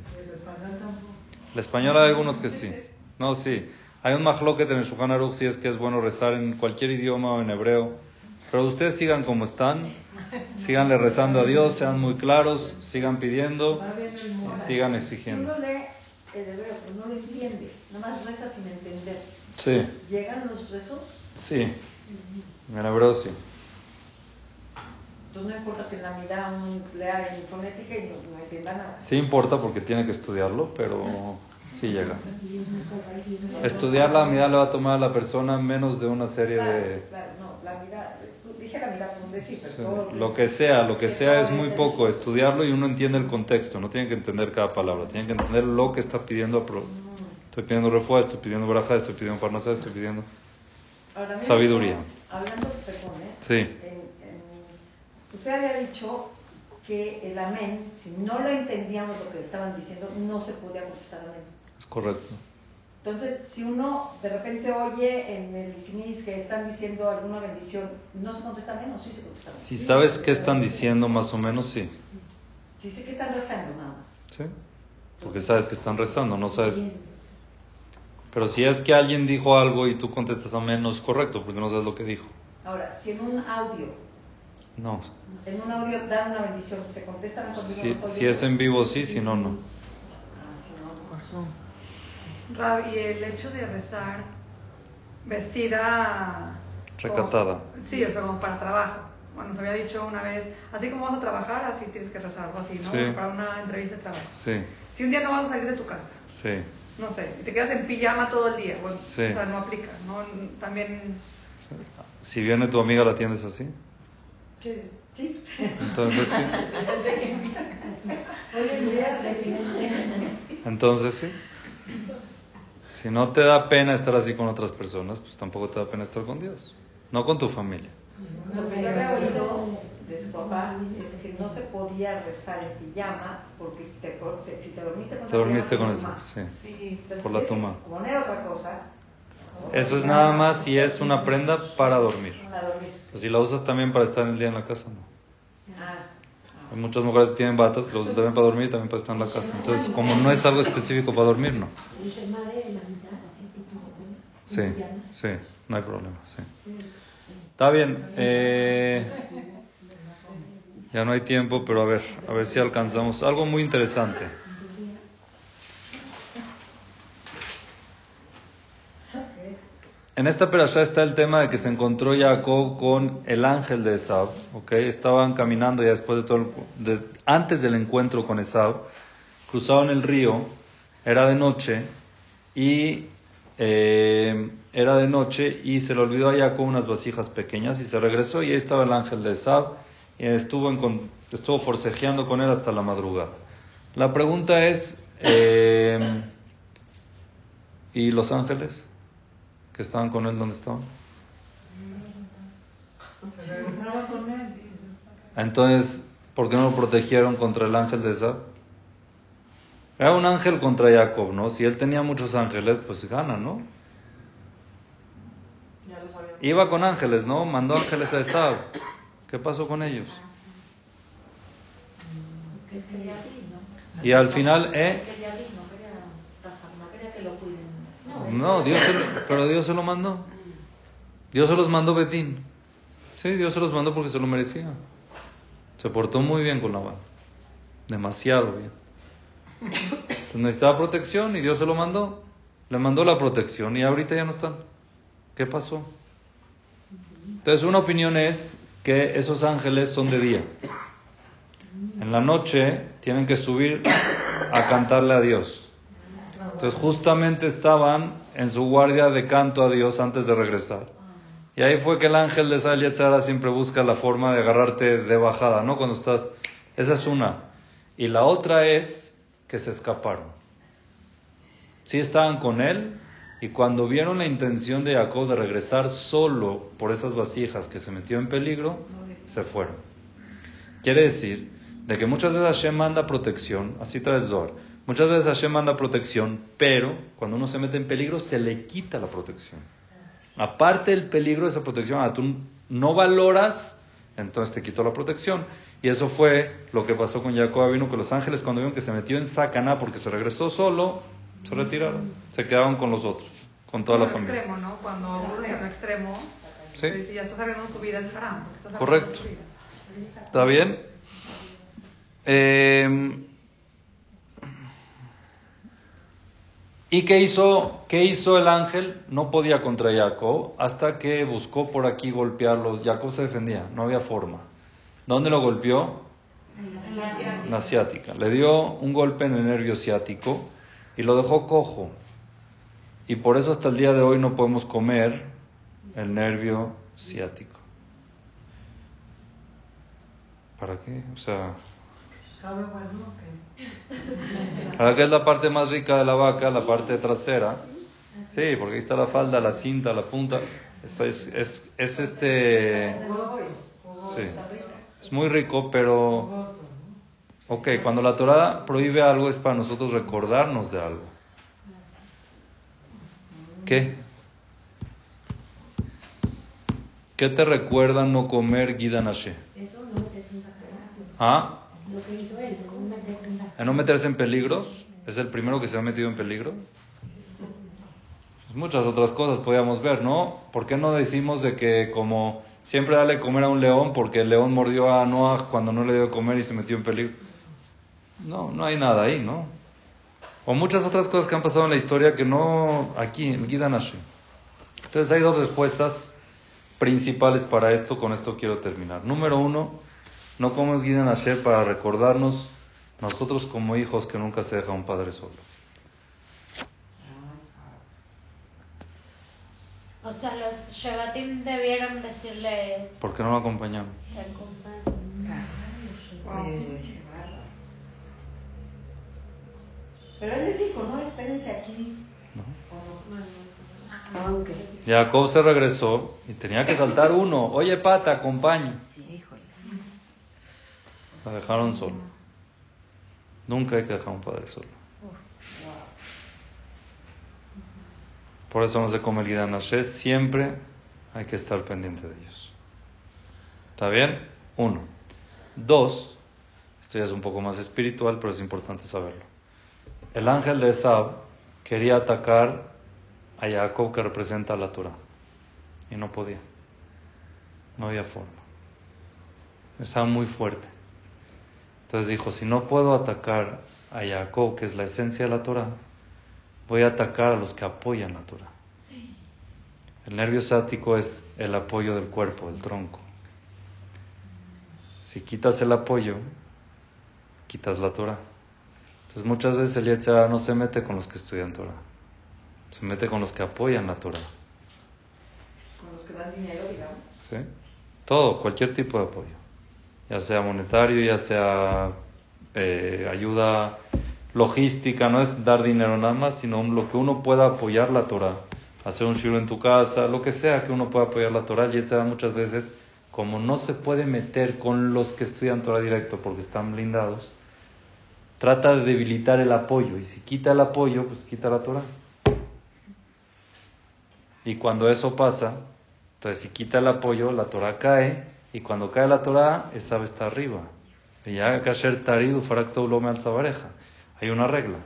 El español hay algunos que sí. No, sí. Hay un mahloket en el Shulchan Aruch si es que es bueno rezar en cualquier idioma o en hebreo. Pero ustedes sigan como están, síganle rezando a Dios, sean muy claros, sigan pidiendo sigan Si exigiendo. El hebreo, pero no lo entiende, nomás reza sin entender, Sí, ¿llegan los rezos? sí. En hebreo sí. Entonces no importa que en la mitad uno lea en fonética y no, no entienda nada. Sí importa porque tiene que estudiarlo, pero llega. Estudiar la mitad le va a tomar a la persona menos de una serie Claro, de... claro, no, la mitad, dije la mitad por un decir, pero Sí, todo Lo que sea, lo que sea es muy poco. Estudiarlo y uno entiende el contexto. No tiene que entender cada palabra. Tiene que entender lo que está pidiendo. apro- Estoy pidiendo refuerzo, estoy pidiendo braja, estoy pidiendo parnasá, estoy pidiendo... Ahora, Sabiduría. Hablando de perdón, ¿eh? Sí. En- en- usted había dicho que el amén, si no lo entendíamos lo que estaban diciendo, no se podía contestar amén. Es correcto. Entonces, si uno de repente oye en el CNIS que están diciendo alguna bendición, ¿no se contesta o sí se contesta amén? Si sabes qué están diciendo más o menos, sí. Dice que están rezando nada más. ¿Sí? Porque sabes que están rezando, no sabes... Pero si es que alguien dijo algo y tú contestas amén, no es correcto porque no sabes lo que dijo. Ahora, si en un audio, No. en un audio dan una bendición, ¿se contesta mejor si Si, no es en vivo, sí, si no, no. Ah, si no, Rab, y el hecho de rezar vestida... Recatada. como- sí, o sea, como para trabajo. Bueno, nos había dicho una vez, así como vas a trabajar, así tienes que rezar, algo así, ¿no? Sí. Para una entrevista de trabajo. Sí, Si un día no vas a salir de tu casa, sí. no sé, y te quedas en pijama todo el día, bueno, Sí. o sea, no aplica, ¿no? También... Si viene tu amiga, ¿la atiendes así? Sí, sí. Entonces sí. *laughs* Entonces sí. Si no te da pena estar así con otras personas, pues tampoco te da pena estar con Dios. No con tu familia. Lo que yo había oído de su papá es que no se podía rezar en pijama porque si te, si te dormiste con Te dormiste con eso, sí. entonces por la tuma. Poner otra cosa. Eso es nada más si es una prenda para dormir. Para dormir. O si la usas también para estar el día en la casa, no. Ah, Hay muchas mujeres que tienen batas que lo usan también para dormir y también para estar en la casa. Entonces, como no es algo específico para dormir, no. El Shema de la mitad, así sí. Sí, no hay problema, sí. Está bien. eh, ya no hay tiempo, pero a ver, a ver si alcanzamos algo muy interesante. En esta perashá está el tema de que se encontró Jacob con el ángel de Esab, ¿ok? Estaban caminando ya después de todo, el- de- antes del encuentro con Esab, cruzaron el río, era de noche y eh, era de noche y se le olvidó a Jacob unas vasijas pequeñas y se regresó y ahí estaba el ángel de Esab y estuvo, en con- estuvo forcejeando con él hasta la madrugada. La pregunta es, eh, ¿y los ángeles que estaban con él dónde estaban? Entonces, ¿por qué no lo protegieron contra el ángel de Esab? Era un ángel contra Jacob, ¿no? Si él tenía muchos ángeles, pues gana, ¿no? Ya lo sabíamos. Iba con ángeles, ¿no? Mandó ángeles a Esab. ¿Qué pasó con ellos? Y al final, ¿eh? No Dios se lo- pero Dios se lo mandó. Dios se los mandó Betín. Sí, Dios se los mandó porque se lo merecía. Se portó muy bien con Labán. Demasiado bien. Entonces necesitaba protección y Dios se lo mandó. Le mandó la protección y ahorita ya no están. ¿Qué pasó? Entonces una opinión es que esos ángeles son de día. En la noche tienen que subir a cantarle a Dios. Entonces justamente estaban en su guardia de canto a Dios antes de regresar. Y ahí fue que el ángel de Sal siempre busca la forma de agarrarte de bajada, ¿no? Cuando estás... Esa es una. Y la otra es que se escaparon. Sí estaban con él y cuando vieron la intención de Jacob de regresar solo por esas vasijas que se metió en peligro, se fueron. Quiere decir de que muchas veces Hashem manda protección, así trae el. Muchas veces Hashem manda protección, pero cuando uno se mete en peligro se le quita la protección. Aparte del peligro de esa protección, ah, tú no valoras, entonces te quitó la protección. Y eso fue lo que pasó con Jacob vino que los ángeles cuando vieron que se metió en Sacaná porque se regresó solo, se retiraron, se quedaron con los otros, con toda la familia. extremo, ¿no? Cuando uno es un extremo, Sí. pues, si ya estás arreglando tu vida, es haram. Correcto. arreglando tu vida. ¿Está bien? Eh, ¿Y qué hizo, qué hizo el ángel? No podía contra Jacob hasta que buscó por aquí golpearlos. Jacob se defendía, no había forma. ¿Dónde lo golpeó? En la ciática. Le dio un golpe en el nervio ciático y lo dejó cojo. Y por eso hasta el día de hoy no podemos comer el nervio ciático. ¿Para qué? O sea, ¿Sabe bueno que Ahora que es la parte más rica de la vaca, la parte trasera. Sí, porque ahí está la falda, la cinta, la punta. Es, es, es, es este... Sí. Es muy rico, pero... Ok, cuando la Torah prohíbe algo es para nosotros recordarnos de algo. ¿Qué? ¿Qué te recuerda no comer Gidanashe? Eso no es un. ¿Ah? Lo que hizo él, de no meterse en ¿A no meterse en peligros? ¿Es el primero que se ha metido en peligro? Pues muchas otras cosas podíamos ver, ¿no? ¿Por qué no decimos de que como siempre dale comer a un león porque el león mordió a Noah cuando no le dio comer y se metió en peligro? No, no hay nada ahí, ¿no? O muchas otras cosas que han pasado en la historia que no aquí, en Gidanashi. Entonces hay dos respuestas principales para esto, con esto quiero terminar. Número uno, no comemos Gideon para recordarnos nosotros como hijos que nunca se deja un padre solo. O sea, los Shevatim debieron decirle ¿Por qué no lo el compadre. Pero él les dijo, no, espérense aquí. ¿no? Aunque. Jacob se regresó y tenía que saltar uno. Oye, pata, acompaña. Sí, híjole. La dejaron solo. Nunca hay que dejar un padre solo. Por eso no se come el Gideon Asher. Siempre hay que estar pendiente de ellos. ¿Está bien? Uno. Dos. Esto ya es un poco más espiritual, pero es importante saberlo. El ángel de Esab quería atacar a Jacob que representa a la Torah y no podía. No había forma. Estaba muy fuerte. Entonces dijo, si no puedo atacar a Jacob, que es la esencia de la Torah, voy a atacar a los que apoyan la Torah. El nervio sático es el apoyo del cuerpo, el tronco. Si quitas el apoyo, quitas la Torah. Entonces muchas veces el Yetzirah no se mete con los que estudian Torah, se mete con los que apoyan la Torah. Con los que dan dinero, digamos. ¿Sí? Todo, cualquier tipo de apoyo, ya sea monetario, ya sea eh, ayuda logística, no es dar dinero nada más, sino lo que uno pueda apoyar la Torah, hacer un shiur en tu casa, lo que sea que uno pueda apoyar la Torah, y etc. muchas veces, como no se puede meter con los que estudian Torah directo porque están blindados, trata de debilitar el apoyo, y si quita el apoyo, pues quita la Torah. Y cuando eso pasa, entonces si quita el apoyo, la Torah cae, y cuando cae la Torah, esa está arriba. Y ya kasher al Hay una regla,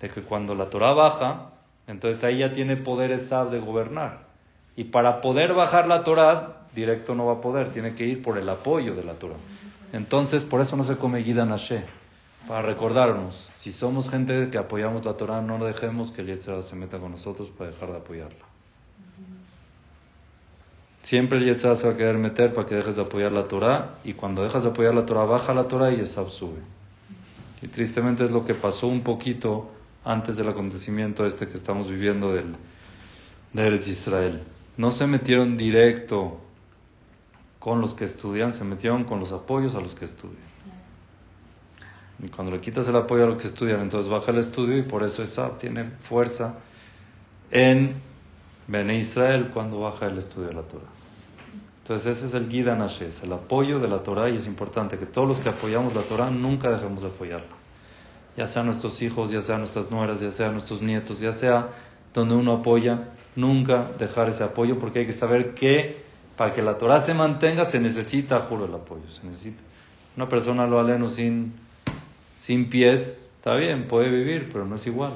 de que cuando la Torah baja, entonces ahí ya tiene poder Esab de gobernar. Y para poder bajar la Torah, directo no va a poder, tiene que ir por el apoyo de la Torah. Entonces, por eso no se come Gida Nashe, para recordarnos, si somos gente que apoyamos la Torah, no dejemos que el Yetzirah se meta con nosotros para dejar de apoyarla. Siempre el Yetzirah se va a querer meter para que dejes de apoyar la Torah, y cuando dejas de apoyar la Torah, baja la Torah y Esab sube. Y tristemente es lo que pasó un poquito antes del acontecimiento este que estamos viviendo del, de Israel. No se metieron directo con los que estudian, se metieron con los apoyos a los que estudian. Y cuando le quitas el apoyo a los que estudian, entonces baja el estudio y por eso esa tiene fuerza en Bene Israel cuando baja el estudio de la Torah. Entonces ese es el Gida Nashes, el apoyo de la Torah y es importante que todos los que apoyamos la Torah nunca dejemos de apoyarla. Ya sea nuestros hijos, ya sea nuestras nueras, ya sea nuestros nietos, ya sea donde uno apoya, nunca dejar ese apoyo porque hay que saber que para que la Torah se mantenga se necesita, juro, el apoyo. Se necesita. Una persona lo aleno sin, sin pies, está bien, puede vivir, pero no es igual.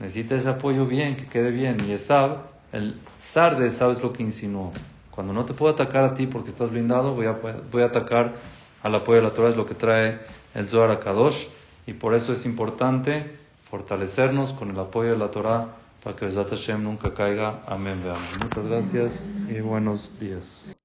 Necesita ese apoyo bien, que quede bien. Y Esab, el zar de Esab es lo que insinuó. Cuando no te puedo atacar a ti porque estás blindado, voy a, voy a atacar al apoyo de la Torah, es lo que trae el Zohar a Kadosh. Y por eso es importante fortalecernos con el apoyo de la Torah para que el Hashem nunca caiga. Amén. Muchas gracias y buenos días.